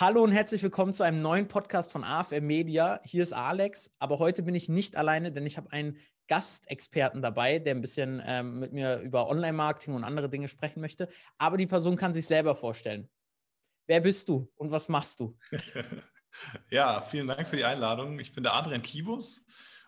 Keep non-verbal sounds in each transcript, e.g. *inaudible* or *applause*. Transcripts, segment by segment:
Hallo und herzlich willkommen zu einem neuen Podcast von AFM Media. Hier ist Alex, aber heute bin ich nicht alleine, denn ich habe einen Gastexperten dabei, der ein bisschen ähm, mit mir über Online-Marketing und andere Dinge sprechen möchte. Aber die Person kann sich selber vorstellen. Wer bist du und was machst du? *laughs* ja, vielen Dank für die Einladung. Ich bin der Adrian Kivus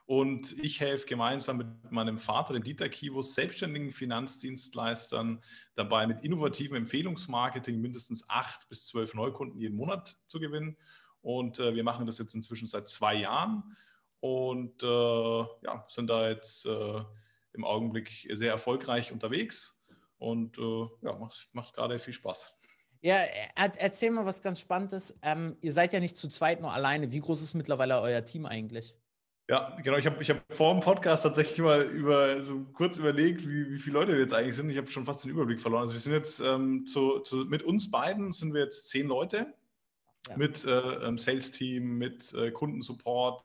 und ich helfe gemeinsam mit meinem Vater, dem Dieter Kivus, selbstständigen Finanzdienstleistern dabei, mit innovativem Empfehlungsmarketing mindestens acht bis zwölf Neukunden jeden Monat zu gewinnen. Und äh, wir machen das jetzt inzwischen seit zwei Jahren und äh, ja, sind da jetzt äh, im Augenblick sehr erfolgreich unterwegs und äh, ja, macht, macht gerade viel Spaß. Ja, erzähl mal was ganz Spannendes. Ähm, ihr seid ja nicht zu zweit nur alleine. Wie groß ist mittlerweile euer Team eigentlich? Ja, genau. Ich habe ich hab vor dem Podcast tatsächlich mal über, so kurz überlegt, wie, wie viele Leute wir jetzt eigentlich sind. Ich habe schon fast den Überblick verloren. Also wir sind jetzt ähm, zu, zu, mit uns beiden sind wir jetzt zehn Leute. Ja. Mit äh, ähm, Sales-Team, mit äh, Kundensupport,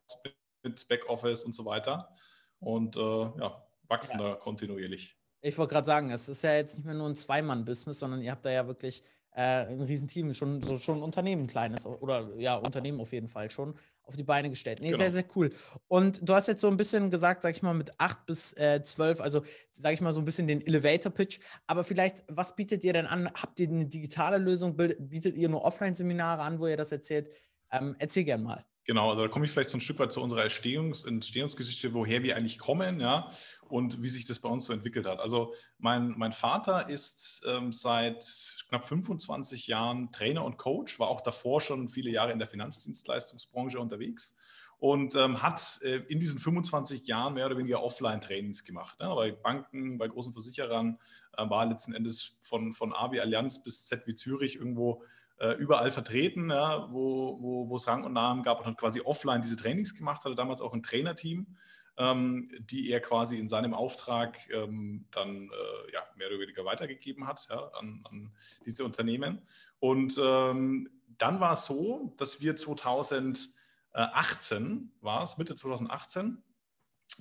mit, Backoffice und so weiter. Und äh, ja, wachsen ja. da kontinuierlich. Ich wollte gerade sagen, es ist ja jetzt nicht mehr nur ein Zweimann-Business, sondern ihr habt da ja wirklich äh, ein Riesenteam, schon, so, schon ein Unternehmen, ein kleines, oder ja, Unternehmen auf jeden Fall schon auf die Beine gestellt. Nee, genau. sehr, sehr cool. Und du hast jetzt so ein bisschen gesagt, sag ich mal, mit 8 bis äh, 12, also sag ich mal so ein bisschen den Elevator-Pitch. Aber vielleicht, was bietet ihr denn an? Habt ihr eine digitale Lösung? Bietet ihr nur Offline-Seminare an, wo ihr das erzählt? Ähm, erzähl gern mal. Genau, also da komme ich vielleicht so ein Stück weit zu unserer Entstehungs Entstehungsgeschichte, woher wir eigentlich kommen, ja, und wie sich das bei uns so entwickelt hat. Also mein, mein Vater ist ähm, seit knapp 25 Jahren Trainer und Coach, war auch davor schon viele Jahre in der Finanzdienstleistungsbranche unterwegs und ähm, hat äh, in diesen 25 Jahren mehr oder weniger Offline-Trainings gemacht. Ne? Bei Banken, bei großen Versicherern, äh, war letzten Endes von, von A wie Allianz bis Z wie Zürich irgendwo äh, überall vertreten, ja, wo, wo, es Rang und Namen gab und hat quasi offline diese Trainings gemacht, hatte damals auch ein Trainerteam, ähm, die er quasi in seinem Auftrag ähm, dann äh, ja, mehr oder weniger weitergegeben hat ja, an, an, diese Unternehmen. Und ähm, dann war es so, dass wir 2018 war es, Mitte 2018,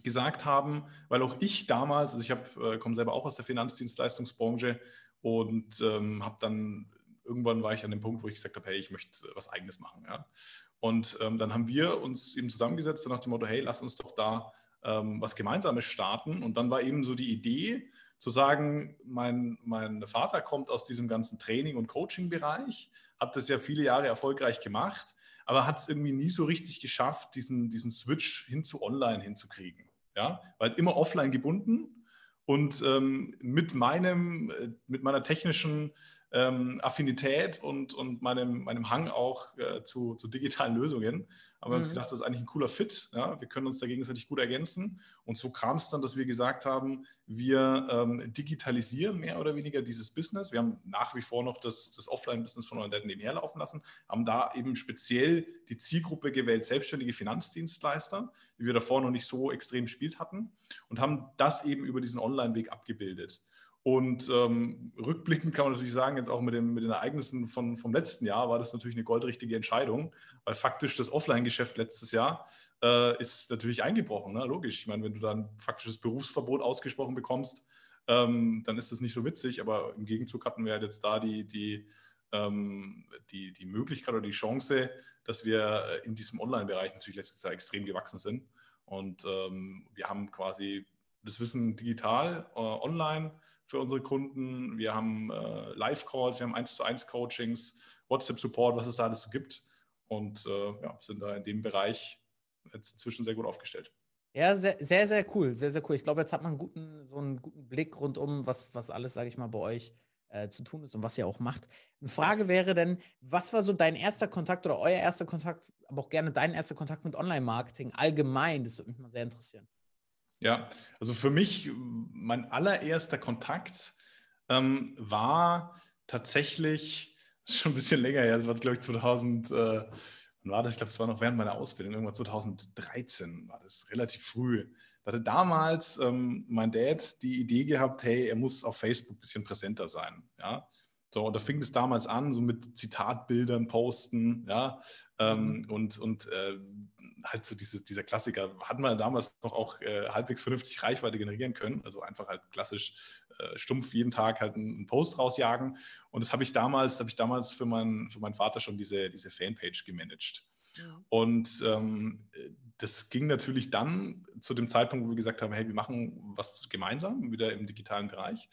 gesagt haben, weil auch ich damals, also ich äh, komme selber auch aus der Finanzdienstleistungsbranche und ähm, habe dann irgendwann war ich an dem Punkt, wo ich gesagt habe, hey, ich möchte was Eigenes machen. Ja? Und ähm, dann haben wir uns eben zusammengesetzt nach dem Motto, hey, lass uns doch da ähm, was Gemeinsames starten. Und dann war eben so die Idee zu sagen, mein, mein Vater kommt aus diesem ganzen Training- und Coaching-Bereich, hat das ja viele Jahre erfolgreich gemacht, aber hat es irgendwie nie so richtig geschafft, diesen, diesen Switch hin zu online hinzukriegen. Ja? Weil immer offline gebunden und ähm, mit, meinem, äh, mit meiner technischen ähm, Affinität und, und meinem, meinem Hang auch äh, zu, zu digitalen Lösungen haben wir uns mhm. gedacht, das ist eigentlich ein cooler Fit. Ja? Wir können uns da gegenseitig gut ergänzen. Und so kam es dann, dass wir gesagt haben, wir ähm, digitalisieren mehr oder weniger dieses Business. Wir haben nach wie vor noch das, das Offline-Business von Online nebenher laufen lassen, haben da eben speziell die Zielgruppe gewählt, selbstständige Finanzdienstleister, die wir davor noch nicht so extrem gespielt hatten und haben das eben über diesen Online-Weg abgebildet. Und ähm, rückblickend kann man natürlich sagen, jetzt auch mit, dem, mit den Ereignissen von, vom letzten Jahr war das natürlich eine goldrichtige Entscheidung, weil faktisch das Offline-Geschäft letztes Jahr äh, ist natürlich eingebrochen. Ne? Logisch. Ich meine, wenn du dann faktisches Berufsverbot ausgesprochen bekommst, ähm, dann ist das nicht so witzig. Aber im Gegenzug hatten wir halt jetzt da die, die, ähm, die, die Möglichkeit oder die Chance, dass wir in diesem Online-Bereich natürlich letztes Jahr extrem gewachsen sind. Und ähm, wir haben quasi das Wissen digital, äh, online für unsere Kunden. Wir haben äh, Live-Calls, wir haben 1 zu 1 Coachings, WhatsApp-Support, was es da alles so gibt. Und äh, ja, sind da in dem Bereich jetzt inzwischen sehr gut aufgestellt. Ja, sehr, sehr, sehr cool. Sehr, sehr cool. Ich glaube, jetzt hat man einen guten, so einen guten Blick rundum, was, was alles, sage ich mal, bei euch äh, zu tun ist und was ihr auch macht. Eine Frage wäre denn, was war so dein erster Kontakt oder euer erster Kontakt, aber auch gerne dein erster Kontakt mit Online-Marketing allgemein? Das würde mich mal sehr interessieren. Ja, also für mich, mein allererster Kontakt ähm, war tatsächlich, das *laughs* ist schon ein bisschen länger her, das war glaube ich 2000, äh, wann war das? Ich glaube, es war noch während meiner Ausbildung, irgendwann 2013 war das, relativ früh. Da hatte damals ähm, mein Dad die Idee gehabt, hey, er muss auf Facebook ein bisschen präsenter sein. Ja? So, und da fing es damals an, so mit Zitatbildern posten, ja, ähm, mhm. und, und äh, halt so dieses, dieser Klassiker, hat man damals noch auch äh, halbwegs vernünftig Reichweite generieren können, also einfach halt klassisch äh, stumpf jeden Tag halt einen Post rausjagen. Und das habe ich damals, habe ich damals für, mein, für meinen Vater schon diese, diese Fanpage gemanagt. Und ähm, das ging natürlich dann zu dem Zeitpunkt, wo wir gesagt haben, hey, wir machen was gemeinsam, wieder im digitalen Bereich.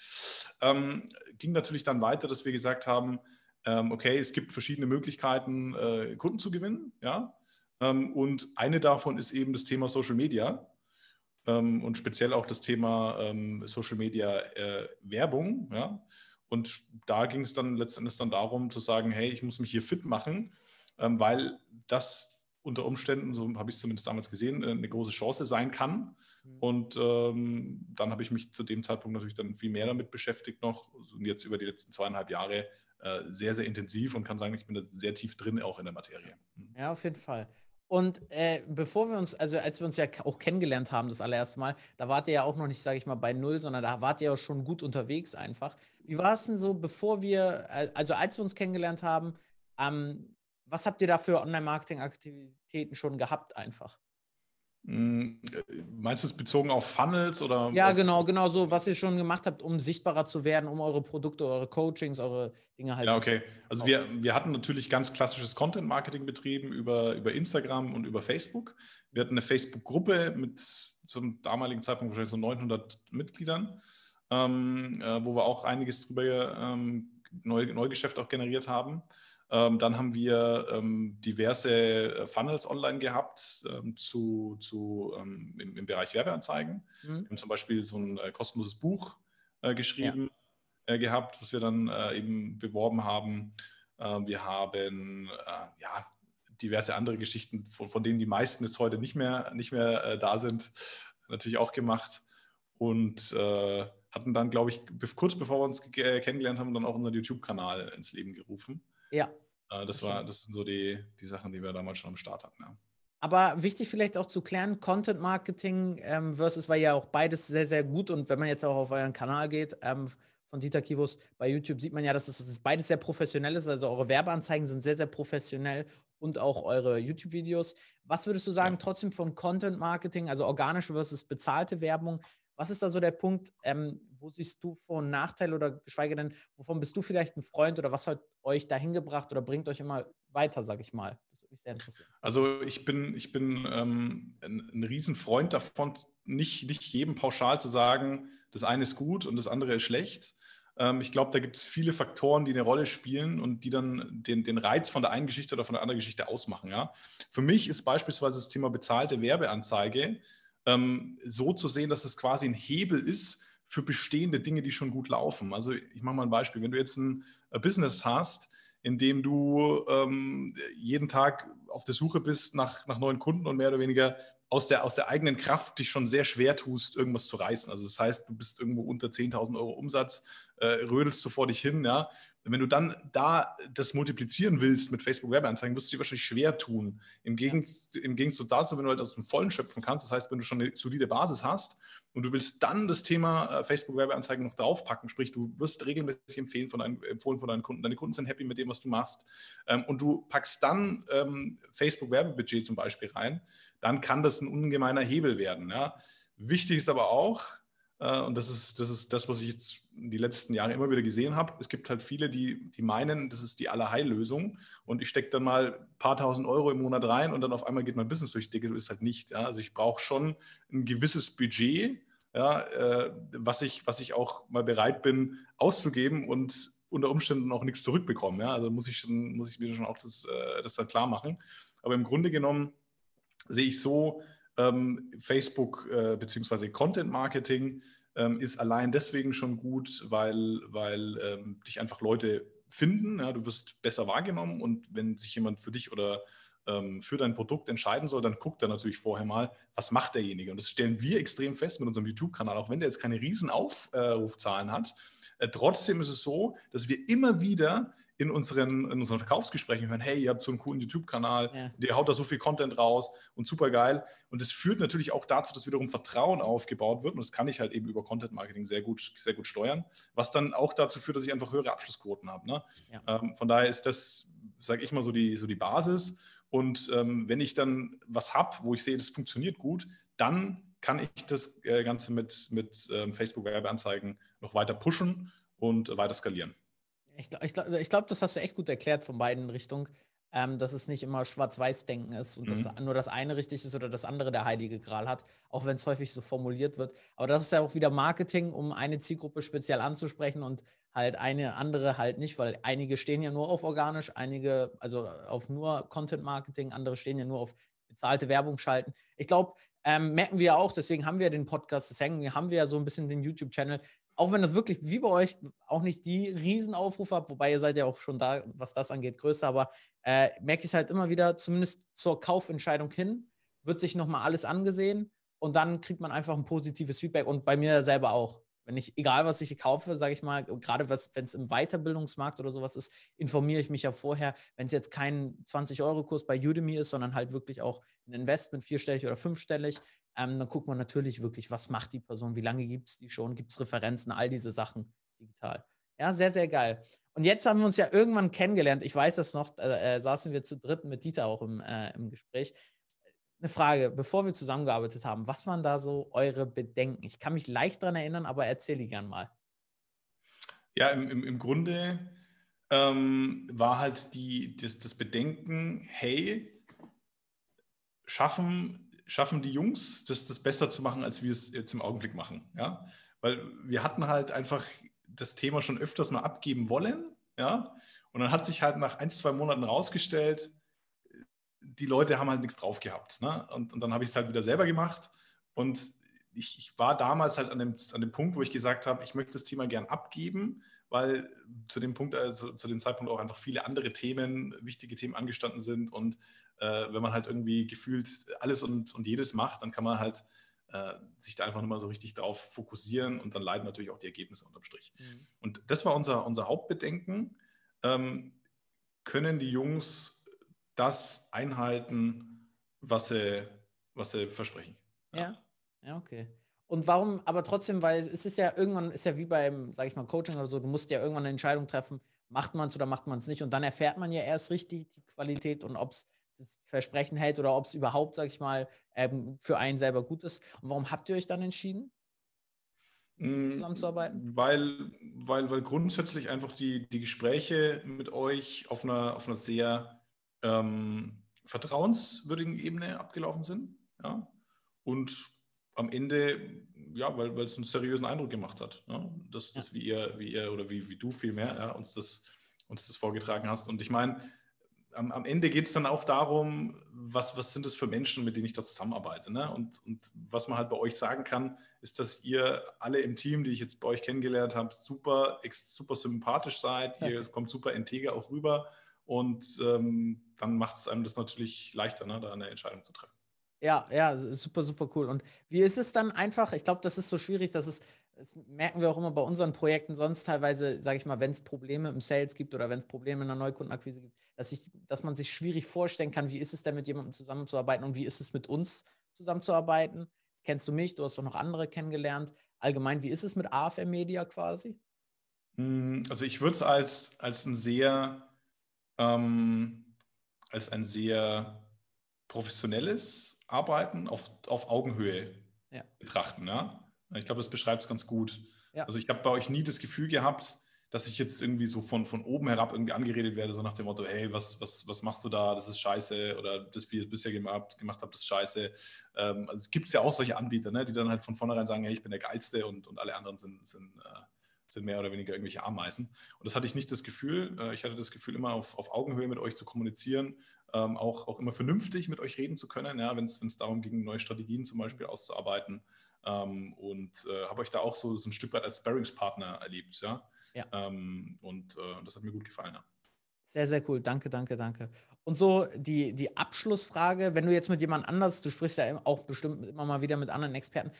Ähm, ging natürlich dann weiter, dass wir gesagt haben, ähm, okay, es gibt verschiedene Möglichkeiten, äh, Kunden zu gewinnen, ja. Ähm, und eine davon ist eben das Thema Social Media ähm, und speziell auch das Thema ähm, Social Media äh, Werbung, ja. Und da ging es dann letztendlich dann darum zu sagen, hey, ich muss mich hier fit machen, weil das unter Umständen, so habe ich es zumindest damals gesehen, äh, eine große Chance sein kann. Mhm. Und ähm, dann habe ich mich zu dem Zeitpunkt natürlich dann viel mehr damit beschäftigt noch und jetzt über die letzten zweieinhalb Jahre äh, sehr, sehr intensiv und kann sagen, ich bin da sehr tief drin auch in der Materie. Mhm. Ja, auf jeden Fall. Und äh, bevor wir uns, also als wir uns ja auch kennengelernt haben, das allererste Mal, da wart ihr ja auch noch nicht, sage ich mal, bei Null, sondern da wart ihr ja schon gut unterwegs einfach. Wie war es denn so, bevor wir, also als wir uns kennengelernt haben, ähm, was habt ihr da für Online-Marketing-Aktivitäten schon gehabt einfach? Hm, meinst du es bezogen auf Funnels oder? Ja, genau, genau so, was ihr schon gemacht habt, um sichtbarer zu werden, um eure Produkte, eure Coachings, eure Dinge halt ja, okay. Also wir, wir hatten natürlich ganz klassisches Content-Marketing betrieben über, über Instagram und über Facebook. Wir hatten eine Facebook-Gruppe mit zum damaligen Zeitpunkt wahrscheinlich so 900 Mitgliedern, ähm, äh, wo wir auch einiges drüber ähm, Neugeschäft auch generiert haben. Ähm, dann haben wir ähm, diverse äh, Funnels online gehabt ähm, zu, zu, im, im, Bereich Werbeanzeigen. Mhm. Wir haben zum Beispiel so ein äh, kostenloses Buch äh, geschrieben ja. gehabt, was wir dann eben beworben haben. Wir haben ja, diverse andere Geschichten, von, von, denen die meisten jetzt heute nicht mehr, nicht mehr da sind, natürlich auch gemacht. Und hatten dann, glaube ich, kurz bevor wir uns kennengelernt haben, dann auch unseren YouTube-Kanal ins Leben gerufen. Ja. Äh, das, war, das sind so die, die Sachen, die wir damals schon am Start hatten. Ja. Aber wichtig vielleicht auch zu klären, Content Marketing ähm, versus war ja auch beides sehr, sehr gut. Und wenn man jetzt auch auf euren Kanal geht, ähm, von Dieter Kivus bei YouTube, sieht man ja, dass es beides sehr professionell ist. Also eure Werbeanzeigen sind sehr, sehr professionell und auch eure YouTube-Videos. Was würdest du sagen, ja. trotzdem von Content Marketing, also organische versus bezahlte Werbung? Was ist da so der Punkt? Ähm, wo siehst du und Nachteile oder geschweige denn, wovon bist du vielleicht ein Freund oder was hat euch dahin gebracht oder bringt euch immer weiter, sag ich mal? Das würde mich sehr interessieren. Also ich bin, ich bin ähm, ein, ein Riesenfreund davon, nicht, nicht jedem pauschal zu sagen, das eine ist gut und das andere ist schlecht. Ähm, ich glaube, da gibt es viele Faktoren, die eine Rolle spielen und die dann den, den Reiz von der einen Geschichte oder von der anderen Geschichte ausmachen. Ja? Für mich ist beispielsweise das Thema bezahlte Werbeanzeige ähm, so zu sehen, dass es quasi ein Hebel ist, für bestehende Dinge, die schon gut laufen. Also ich mache mal ein Beispiel. Wenn du jetzt ein äh, Business hast, in dem du ähm, jeden Tag auf der Suche bist nach, nach neuen Kunden und mehr oder weniger aus der, aus der eigenen Kraft dich schon sehr schwer tust, irgendwas zu reißen. Also das heißt, du bist irgendwo unter 10.000 Euro Umsatz, äh, rödelst du vor dich hin, ja, wenn du dann da das multiplizieren willst mit Facebook-Werbeanzeigen, wirst du dir wahrscheinlich schwer tun. Im, Gegen, ja. Im Gegenzug dazu, wenn du halt aus dem Vollen schöpfen kannst, das heißt, wenn du schon eine solide Basis hast und du willst dann das Thema äh, Facebook-Werbeanzeigen noch draufpacken, sprich, du wirst regelmäßig empfehlen von deinen, empfohlen von deinen Kunden, deine Kunden sind happy mit dem, was du machst ähm, und du packst dann ähm, Facebook-Werbebudget zum Beispiel rein, dann kann das ein ungemeiner Hebel werden. Ja? Wichtig ist aber auch, und das ist, das ist das, was ich jetzt die letzten Jahre immer wieder gesehen habe. Es gibt halt viele, die, die meinen, das ist die Allerheillösung und ich stecke dann mal ein paar tausend Euro im Monat rein und dann auf einmal geht mein Business durch die Decke. So ist halt nicht. Ja? Also ich brauche schon ein gewisses Budget, ja, äh, was, ich, was ich auch mal bereit bin auszugeben und unter Umständen auch nichts zurückbekommen. Ja? Also muss ich, schon, muss ich mir schon auch das, äh, das dann klar machen. Aber im Grunde genommen sehe ich so, Facebook äh, bzw. Content Marketing ähm, ist allein deswegen schon gut, weil, weil ähm, dich einfach Leute finden. Ja, du wirst besser wahrgenommen und wenn sich jemand für dich oder ähm, für dein Produkt entscheiden soll, dann guckt er natürlich vorher mal, was macht derjenige. Und das stellen wir extrem fest mit unserem YouTube-Kanal, auch wenn der jetzt keine riesen Aufrufzahlen hat. Äh, trotzdem ist es so, dass wir immer wieder in unseren, in unseren Verkaufsgesprächen hören, hey, ihr habt so einen coolen YouTube-Kanal, ja. der haut da so viel Content raus und super geil. Und das führt natürlich auch dazu, dass wiederum Vertrauen aufgebaut wird. Und das kann ich halt eben über Content-Marketing sehr gut, sehr gut steuern, was dann auch dazu führt, dass ich einfach höhere Abschlussquoten habe. Ne? Ja. Ähm, von daher ist das, sage ich mal, so die, so die Basis. Und ähm, wenn ich dann was habe, wo ich sehe, das funktioniert gut, dann kann ich das äh, Ganze mit, mit ähm, Facebook-Werbeanzeigen noch weiter pushen und weiter skalieren. Ich, ich, ich glaube, das hast du echt gut erklärt von beiden Richtungen, ähm, dass es nicht immer Schwarz-Weiß-Denken ist und mhm. dass nur das eine richtig ist oder das andere der heilige Gral hat, auch wenn es häufig so formuliert wird. Aber das ist ja auch wieder Marketing, um eine Zielgruppe speziell anzusprechen und halt eine andere halt nicht, weil einige stehen ja nur auf organisch, einige also auf nur Content-Marketing, andere stehen ja nur auf bezahlte Werbung schalten. Ich glaube, ähm, merken wir auch, deswegen haben wir den Podcast, das hängen, haben wir ja so ein bisschen den YouTube-Channel auch wenn das wirklich wie bei euch auch nicht die Riesenaufrufe habt, wobei ihr seid ja auch schon da, was das angeht, größer, aber äh, merke ich es halt immer wieder, zumindest zur Kaufentscheidung hin, wird sich nochmal alles angesehen und dann kriegt man einfach ein positives Feedback und bei mir selber auch. Wenn ich, egal was ich kaufe, sage ich mal, gerade wenn es im Weiterbildungsmarkt oder sowas ist, informiere ich mich ja vorher, wenn es jetzt kein 20-Euro-Kurs bei Udemy ist, sondern halt wirklich auch ein Investment, vierstellig oder fünfstellig, ähm, dann guckt man natürlich wirklich, was macht die Person, wie lange gibt es die schon, gibt es Referenzen, all diese Sachen digital. Ja, sehr, sehr geil. Und jetzt haben wir uns ja irgendwann kennengelernt. Ich weiß das noch, äh, saßen wir zu dritt mit Dieter auch im, äh, im Gespräch. Eine Frage, bevor wir zusammengearbeitet haben, was waren da so eure Bedenken? Ich kann mich leicht daran erinnern, aber erzähl die gern mal. Ja, im, im, im Grunde ähm, war halt die, das, das Bedenken, hey, schaffen schaffen die Jungs, das, das besser zu machen, als wir es jetzt im Augenblick machen. Ja? Weil wir hatten halt einfach das Thema schon öfters mal abgeben wollen. Ja? Und dann hat sich halt nach ein, zwei Monaten rausgestellt, die Leute haben halt nichts drauf gehabt. Ne? Und, und dann habe ich es halt wieder selber gemacht. Und ich, ich, war damals halt an dem, an dem Punkt, wo ich gesagt habe, ich möchte das Thema gern abgeben, weil zu dem Punkt, also zu dem Zeitpunkt auch einfach viele andere Themen, wichtige Themen angestanden sind und wenn man halt irgendwie gefühlt alles und, und jedes macht, dann kann man halt äh, sich da einfach nochmal so richtig drauf fokussieren und dann leiden natürlich auch die Ergebnisse unterm Strich. Mhm. Und das war unser, unser Hauptbedenken. Ähm, können die Jungs das einhalten, was sie, was sie versprechen? Ja. ja, ja, okay. Und warum, aber trotzdem, weil es ist ja irgendwann, ist ja wie beim, sag ich mal, Coaching oder so, du musst ja irgendwann eine Entscheidung treffen, macht man es oder macht man es nicht. Und dann erfährt man ja erst richtig die Qualität und ob es das Versprechen hält oder ob es überhaupt, sag ich mal, ähm, für einen selber gut ist. Und warum habt ihr euch dann entschieden, mm, zusammenzuarbeiten? Weil, weil, weil grundsätzlich einfach die, die Gespräche mit euch auf einer, auf einer sehr ähm, vertrauenswürdigen Ebene abgelaufen sind. Ja? Und am Ende, ja, weil, weil es einen seriösen Eindruck gemacht hat. Ja? Das, das ja. wie ihr, wie ihr oder wie, wie du vielmehr ja, uns, das, uns das vorgetragen hast. Und ich meine, am, am Ende geht es dann auch darum, was, was sind es für Menschen, mit denen ich da zusammenarbeite. Ne? Und, und was man halt bei euch sagen kann, ist, dass ihr alle im Team, die ich jetzt bei euch kennengelernt habe, super, super sympathisch seid. Okay. Ihr kommt super integer auch rüber. Und ähm, dann macht es einem das natürlich leichter, ne, da eine Entscheidung zu treffen. Ja, ja, super, super cool. Und wie ist es dann einfach? Ich glaube, das ist so schwierig, dass es das merken wir auch immer bei unseren Projekten sonst teilweise, sage ich mal, wenn es Probleme im Sales gibt oder wenn es Probleme in der Neukundenakquise gibt, dass, ich, dass man sich schwierig vorstellen kann, wie ist es denn mit jemandem zusammenzuarbeiten und wie ist es mit uns zusammenzuarbeiten. Jetzt kennst du mich, du hast doch noch andere kennengelernt. Allgemein, wie ist es mit AFM Media quasi? Hm, also ich würde es als, als ein sehr ähm, als ein sehr professionelles Arbeiten auf, auf Augenhöhe ja. betrachten. Ja? Ich glaube, das beschreibt es ganz gut. Ja. Also ich habe bei euch nie das Gefühl gehabt, dass ich jetzt irgendwie so von, von oben herab irgendwie angeredet werde, so nach dem Motto, hey, was, was, was machst du da? Das ist scheiße oder das, wie ihr es bisher gemacht, gemacht habt, das ist scheiße. Ähm, also es gibt ja auch solche Anbieter, ne, die dann halt von vornherein sagen, hey, ich bin der Geilste und, und alle anderen sind, sind, äh, sind mehr oder weniger irgendwelche Ameisen. Und das hatte ich nicht das Gefühl. Äh, ich hatte das Gefühl, immer auf, auf Augenhöhe mit euch zu kommunizieren, ähm, auch, auch immer vernünftig mit euch reden zu können, ja, wenn es darum ging, neue Strategien zum Beispiel auszuarbeiten. Ähm, und äh, habe euch da auch so, so ein Stück weit als Sparringspartner erlebt. Ja? ja. Ähm, und äh, das hat mir gut gefallen. Ja. Sehr, sehr cool. Danke, danke, danke. Und so die, die Abschlussfrage, wenn du jetzt mit jemand anders, du sprichst ja auch bestimmt immer mal wieder mit anderen Experten,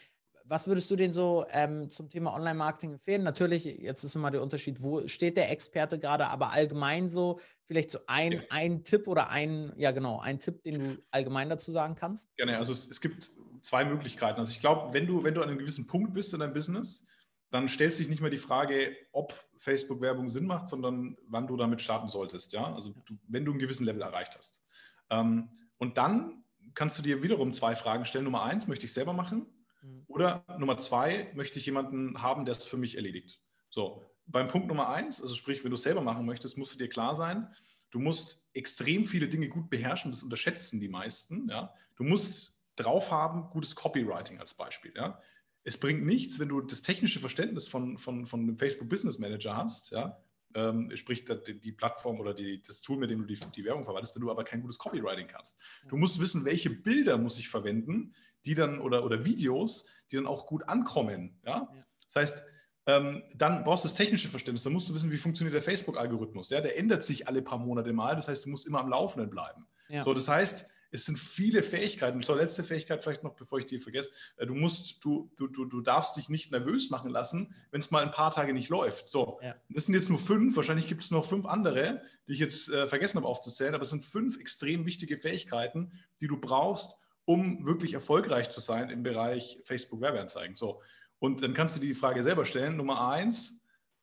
was würdest du denn so ähm, zum Thema Online-Marketing empfehlen? Natürlich, jetzt ist immer der Unterschied, wo steht der Experte gerade, aber allgemein so, vielleicht so ein, ja. ein Tipp oder ein, ja genau, ein Tipp, den du allgemein dazu sagen kannst? Gerne, also es, es gibt zwei Möglichkeiten. Also ich glaube, wenn du, wenn du an einem gewissen Punkt bist in deinem Business, dann stellst du dich nicht mehr die Frage, ob Facebook-Werbung Sinn macht, sondern wann du damit starten solltest. Ja? Also du, wenn du einen gewissen Level erreicht hast. Ähm, und dann kannst du dir wiederum zwei Fragen stellen. Nummer eins, möchte ich selber machen? Mhm. Oder Nummer zwei, möchte ich jemanden haben, der es für mich erledigt. So, beim Punkt Nummer eins, also sprich, wenn du es selber machen möchtest, musst du dir klar sein, du musst extrem viele Dinge gut beherrschen, das unterschätzen die meisten. Ja? Du musst drauf haben, gutes Copywriting als Beispiel. Ja? Es bringt nichts, wenn du das technische Verständnis von, von, von einem Facebook Business Manager hast, ja? ähm, sprich die, die, Plattform oder die, das Tool, mit dem du die, die Werbung verwaltest, wenn du aber kein gutes Copywriting kannst. Du musst wissen, welche Bilder muss ich verwenden, die dann oder, oder Videos, die dann auch gut ankommen. Ja? ja. Das heißt, ähm, dann brauchst du das technische Verständnis. Dann musst du wissen, wie funktioniert der Facebook-Algorithmus. Ja? Der ändert sich alle paar Monate mal. Das heißt, du musst immer am Laufenden bleiben. Ja. So, das heißt, es sind viele Fähigkeiten. Zur letzte Fähigkeit vielleicht noch, bevor ich die vergesse. Äh, du musst, du, du, du, du darfst dich nicht nervös machen lassen, wenn es mal ein paar Tage nicht läuft. So, ja. das sind jetzt nur fünf. Wahrscheinlich gibt es noch fünf andere, die ich jetzt äh, vergessen habe aufzuzählen. Aber es sind fünf extrem wichtige Fähigkeiten, die du brauchst, um wirklich erfolgreich zu sein im Bereich Facebook Werbeanzeigen. So, und dann kannst du dir die Frage selber stellen. Nummer eins,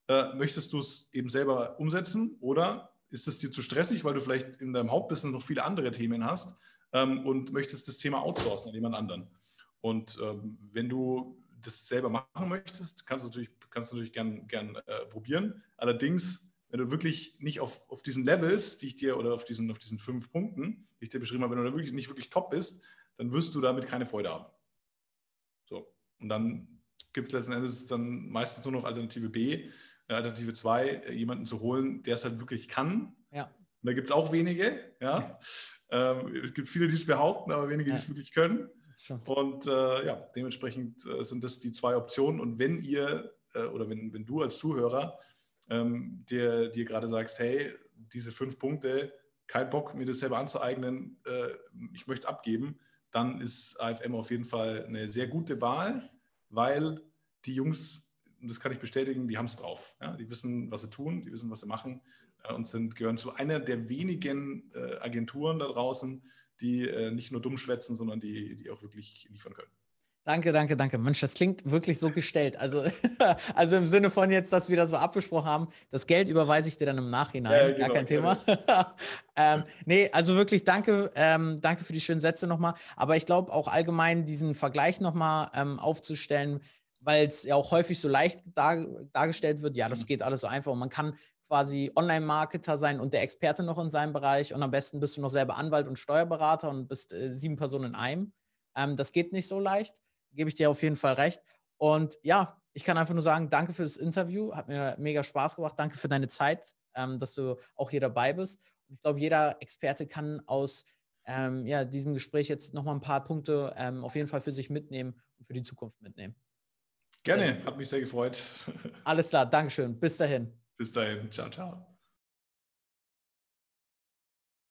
äh, möchtest du es eben selber umsetzen oder ist es dir zu stressig, weil du vielleicht in deinem Hauptbusiness noch viele andere Themen hast ähm, und möchtest das Thema outsourcen an jemand anderen? Und ähm, wenn du das selber machen möchtest, kannst du natürlich, kannst du natürlich gern, gern äh, probieren. Allerdings, wenn du wirklich nicht auf, auf diesen Levels, die ich dir, oder auf diesen, auf diesen fünf Punkten, die ich dir beschrieben habe, wenn du da wirklich nicht wirklich top bist, dann wirst du damit keine Freude haben. So. Und dann gibt es letzten Endes dann meistens nur noch Alternative B, äh, Alternative 2, äh, jemanden zu holen, der es halt wirklich kann. Ja. Und da gibt es auch wenige, ja. Ähm, es gibt viele, die es behaupten, aber wenige, die es wirklich können. Und äh, ja, dementsprechend äh, sind das die zwei Optionen. Und wenn ihr äh, oder wenn, wenn du als Zuhörer ähm, dir, dir gerade sagst, hey, diese fünf Punkte, kein Bock, mir das selber anzueignen, äh, ich möchte abgeben, dann ist AFM auf jeden Fall eine sehr gute Wahl weil die Jungs, das kann ich bestätigen, die haben es drauf. Ja? Die wissen, was sie tun, die wissen, was sie machen äh, und sind, gehören zu einer der wenigen äh, Agenturen da draußen, die äh, nicht nur dumm schwätzen, sondern die, die auch wirklich liefern können. Danke, danke, danke. Mensch, das klingt wirklich so gestellt. Also, *laughs* also im Sinne von jetzt, dass wir das so abgesprochen haben, das Geld überweise ich dir dann im Nachhinein, ja, genau, gar kein Thema. *laughs* ähm, nee, also wirklich danke, ähm, danke für die schönen Sätze nochmal. Aber ich glaube auch allgemein diesen Vergleich nochmal ähm, aufzustellen, weil es ja auch häufig so leicht dar dargestellt wird, ja, das mhm. geht alles so einfach und man kann quasi Online-Marketer sein und der Experte noch in seinem Bereich und am besten bist du noch selber Anwalt und Steuerberater und bist äh, sieben Personen in einem. Ähm, das geht nicht so leicht gebe ich dir auf jeden Fall recht. Und ja, ich kann einfach nur sagen, danke für das Interview. Hat mir mega Spaß gemacht. Danke für deine Zeit, ähm, dass du auch hier dabei bist. Und ich glaube, jeder Experte kann aus ähm, ja, diesem Gespräch jetzt nochmal ein paar Punkte ähm, auf jeden Fall für sich mitnehmen und für die Zukunft mitnehmen. Gerne, hat mich sehr gefreut. *laughs* Alles klar, Dankeschön. Bis dahin. Bis dahin. Ciao, ciao.